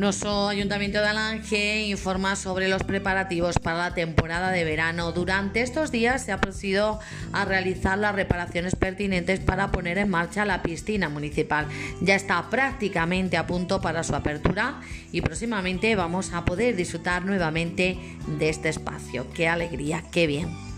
Nuestro Ayuntamiento de Alange informa sobre los preparativos para la temporada de verano. Durante estos días se ha procedido a realizar las reparaciones pertinentes para poner en marcha la piscina municipal. Ya está prácticamente a punto para su apertura y próximamente vamos a poder disfrutar nuevamente de este espacio. ¡Qué alegría! ¡Qué bien!